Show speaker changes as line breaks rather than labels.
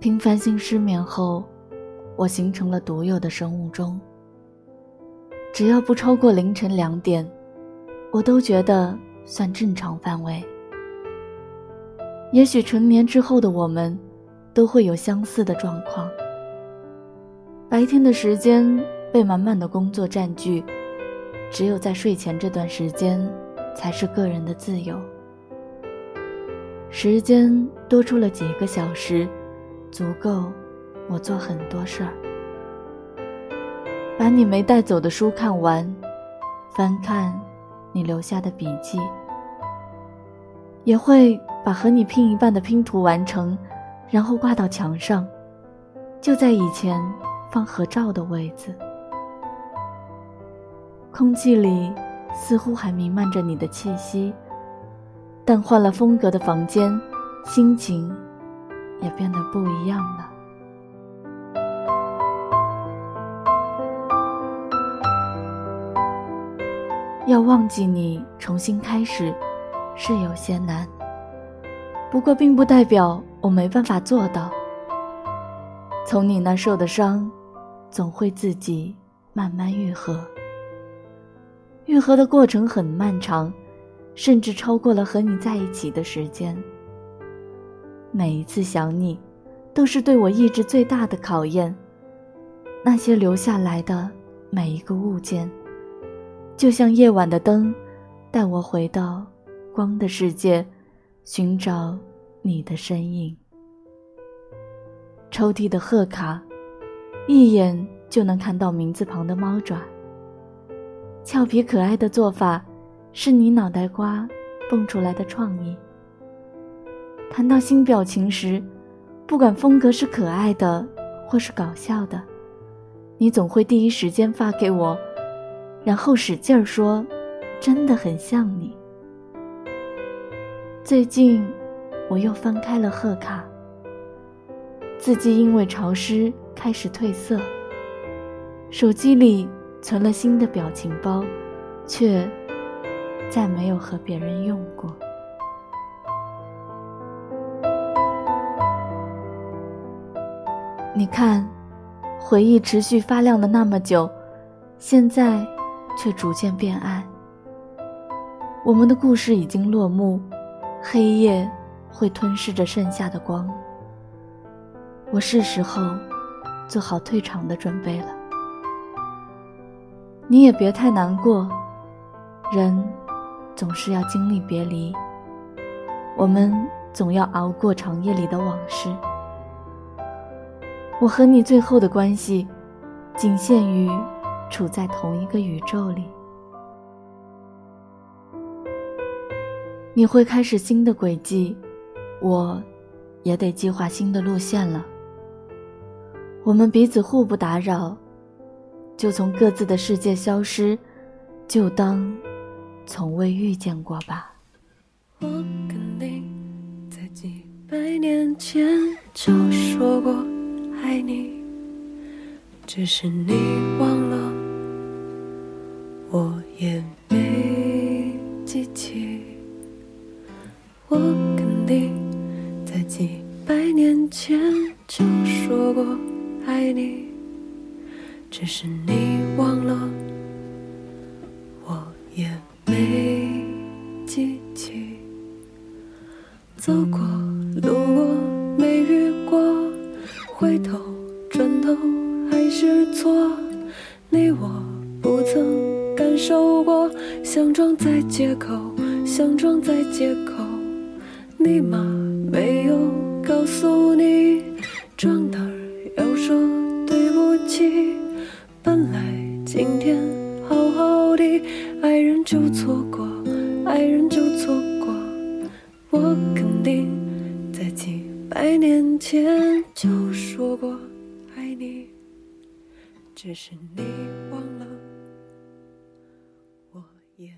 频繁性失眠后，我形成了独有的生物钟。只要不超过凌晨两点，我都觉得算正常范围。也许成年之后的我们，都会有相似的状况。白天的时间被满满的工作占据，只有在睡前这段时间，才是个人的自由。时间多出了几个小时，足够我做很多事儿。把你没带走的书看完，翻看你留下的笔记，也会把和你拼一半的拼图完成，然后挂到墙上，就在以前放合照的位子。空气里似乎还弥漫着你的气息，但换了风格的房间，心情也变得不一样了。要忘记你，重新开始，是有些难。不过，并不代表我没办法做到。从你那受的伤，总会自己慢慢愈合。愈合的过程很漫长，甚至超过了和你在一起的时间。每一次想你，都是对我意志最大的考验。那些留下来的每一个物件。就像夜晚的灯，带我回到光的世界，寻找你的身影。抽屉的贺卡，一眼就能看到名字旁的猫爪。俏皮可爱的做法，是你脑袋瓜蹦出来的创意。谈到新表情时，不管风格是可爱的或是搞笑的，你总会第一时间发给我。然后使劲儿说：“真的很像你。”最近，我又翻开了贺卡，字迹因为潮湿开始褪色。手机里存了新的表情包，却再没有和别人用过。你看，回忆持续发亮了那么久，现在。却逐渐变暗。我们的故事已经落幕，黑夜会吞噬着剩下的光。我是时候做好退场的准备了。你也别太难过，人总是要经历别离，我们总要熬过长夜里的往事。我和你最后的关系，仅限于。处在同一个宇宙里，你会开始新的轨迹，我，也得计划新的路线了。我们彼此互不打扰，就从各自的世界消失，就当从未遇见过吧。
我肯定在几百年前就说过爱你，只是你忘了。我也没记起，我肯定在几百年前就说过爱你，只是你忘了，我也没记起。走过，路过，回头，转头还是错，你我不曾。感受过，想装在借口，想装在借口。你妈没有告诉你，撞哪儿要说对不起。本来今天好好的，爱人就错过，爱人就错过。百年前就说过爱你只是你忘了我也